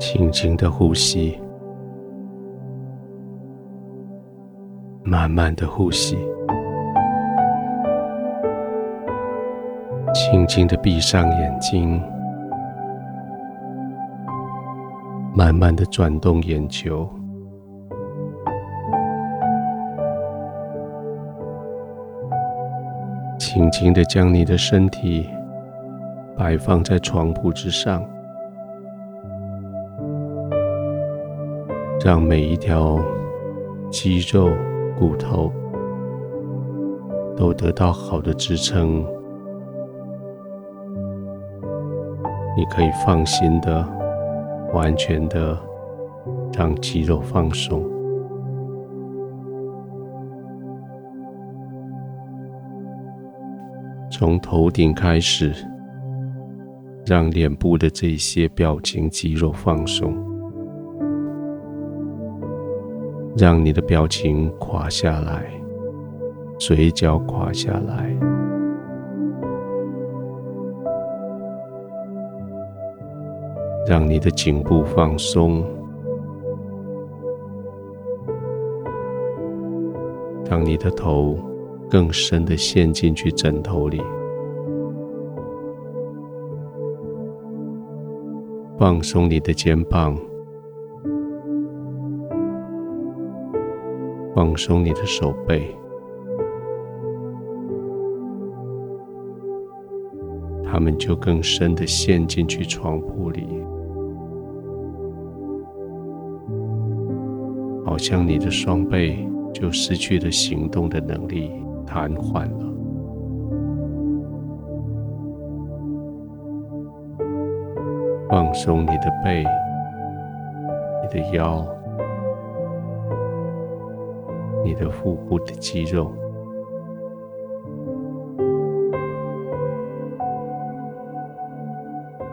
轻轻的呼吸，慢慢的呼吸，轻轻的闭上眼睛，慢慢的转动眼球，轻轻的将你的身体摆放在床铺之上。让每一条肌肉、骨头都得到好的支撑，你可以放心的、完全的让肌肉放松，从头顶开始，让脸部的这些表情肌肉放松。让你的表情垮下来，嘴角垮下来，让你的颈部放松，让你的头更深的陷进去枕头里，放松你的肩膀。放松你的手背，他们就更深的陷进去床铺里，好像你的双背就失去了行动的能力，瘫痪了。放松你的背，你的腰。你的腹部的肌肉，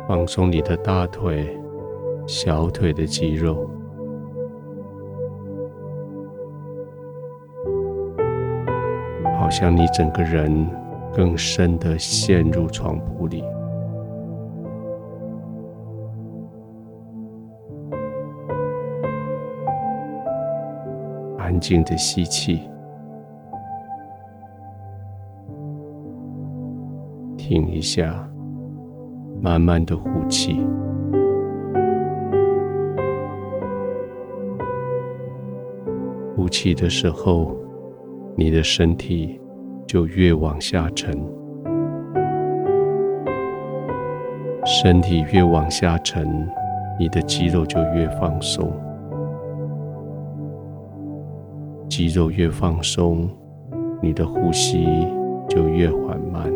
放松你的大腿、小腿的肌肉，好像你整个人更深的陷入床铺里。安静的吸气，停一下，慢慢的呼气。呼气的时候，你的身体就越往下沉，身体越往下沉，你的肌肉就越放松。肌肉越放松，你的呼吸就越缓慢。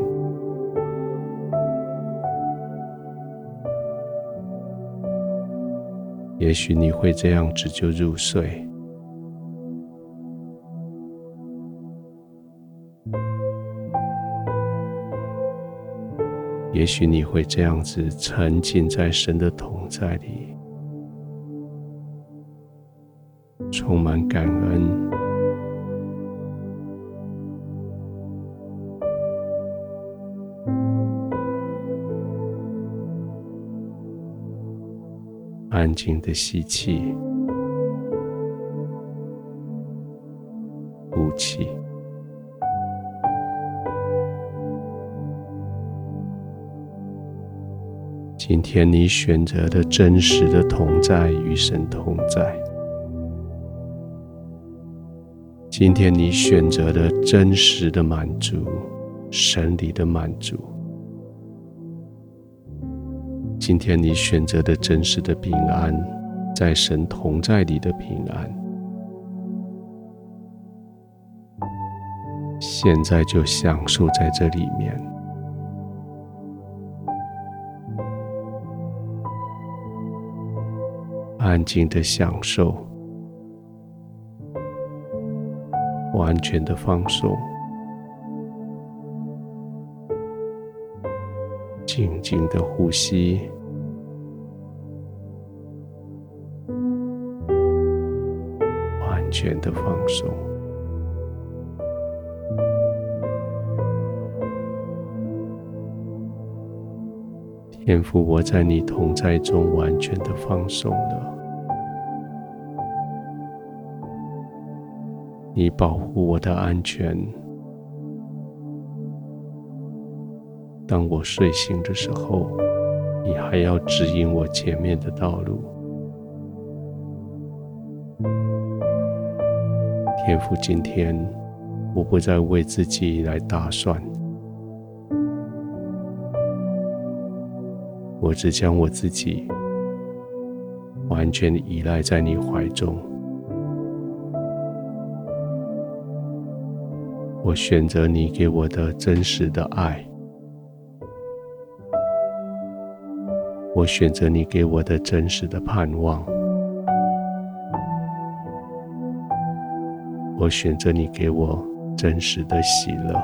也许你会这样子就入睡，也许你会这样子沉浸在神的同在里，充满感恩。安静的吸气，呼气。今天你选择的真实的同在与神同在。今天你选择的真实的满足，神里的满足。今天你选择的真实的平安，在神同在里的平安，现在就享受在这里面，安静的享受，完全的放松，静静的呼吸。完全的放松，天父，我在你同在中完全的放松了。你保护我的安全。当我睡醒的时候，你还要指引我前面的道路。天父，今天我不再为自己来打算。我只将我自己完全依赖在你怀中，我选择你给我的真实的爱，我选择你给我的真实的盼望，我选择你给我真实的喜乐。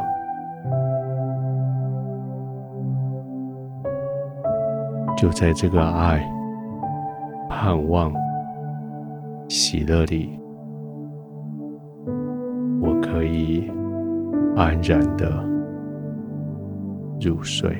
就在这个爱、盼望、喜乐里，我可以安然的入睡。